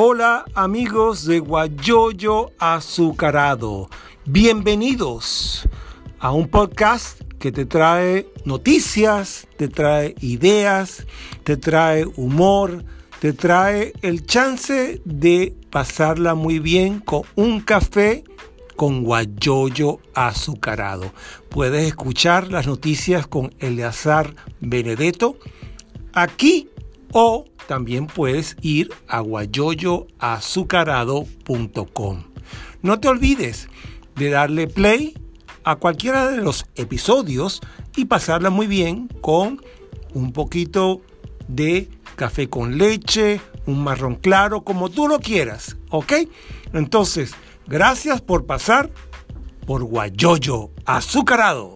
Hola amigos de Guayoyo Azucarado. Bienvenidos a un podcast que te trae noticias, te trae ideas, te trae humor, te trae el chance de pasarla muy bien con un café con guayoyo azucarado. Puedes escuchar las noticias con Eleazar Benedetto aquí o también puedes ir a guayoyoazucarado.com. No te olvides de darle play a cualquiera de los episodios y pasarla muy bien con un poquito de café con leche, un marrón claro, como tú lo quieras, ¿ok? Entonces, gracias por pasar por Guayoyo Azucarado.